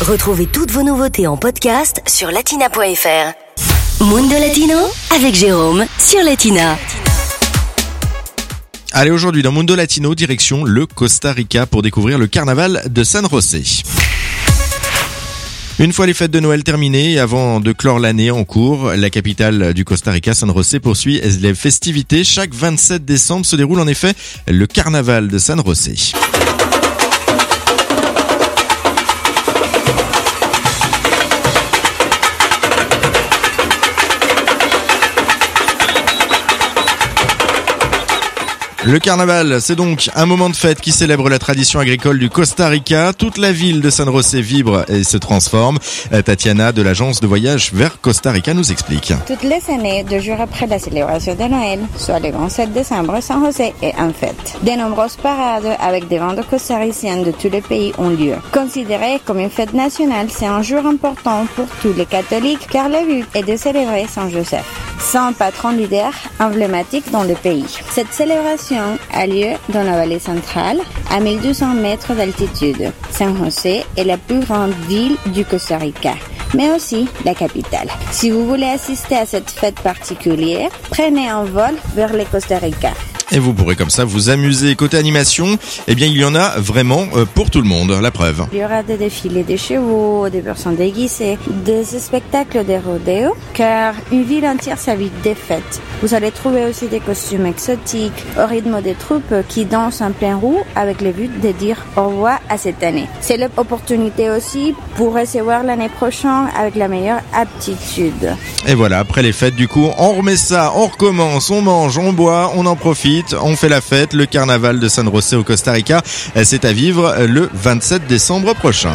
Retrouvez toutes vos nouveautés en podcast sur latina.fr. Mundo Latino avec Jérôme sur Latina. Allez, aujourd'hui dans Mundo Latino, direction le Costa Rica pour découvrir le carnaval de San José. Une fois les fêtes de Noël terminées, avant de clore l'année en cours, la capitale du Costa Rica, San José, poursuit les festivités. Chaque 27 décembre se déroule en effet le carnaval de San José. Le carnaval, c'est donc un moment de fête qui célèbre la tradition agricole du Costa Rica. Toute la ville de San José vibre et se transforme. Euh, Tatiana de l'agence de voyage vers Costa Rica nous explique. Toutes les années, deux jours après la célébration de Noël, soit le 27 décembre, San José est en fête. De nombreuses parades avec des bandes costariciennes de tous les pays ont lieu. Considéré comme une fête nationale, c'est un jour important pour tous les catholiques car le but est de célébrer Saint Joseph, saint patron leader emblématique dans le pays. Cette célébration a lieu dans la vallée centrale, à 1200 mètres d'altitude. San José est la plus grande ville du Costa Rica mais aussi la capitale. Si vous voulez assister à cette fête particulière, prenez un vol vers le Costa Rica. Et vous pourrez comme ça vous amuser. Côté animation, eh bien il y en a vraiment euh, pour tout le monde, la preuve. Il y aura des défilés de chevaux, des personnes déguisées, des spectacles de rodéo, car une ville entière s'habite des fêtes. Vous allez trouver aussi des costumes exotiques au rythme des troupes qui dansent en plein roue avec le but de dire au revoir à cette année. C'est l'opportunité aussi pour recevoir l'année prochaine avec la meilleure aptitude. Et voilà, après les fêtes du coup, on remet ça, on recommence, on mange, on boit, on en profite on fait la fête. Le carnaval de San José au Costa Rica, c'est à vivre le 27 décembre prochain.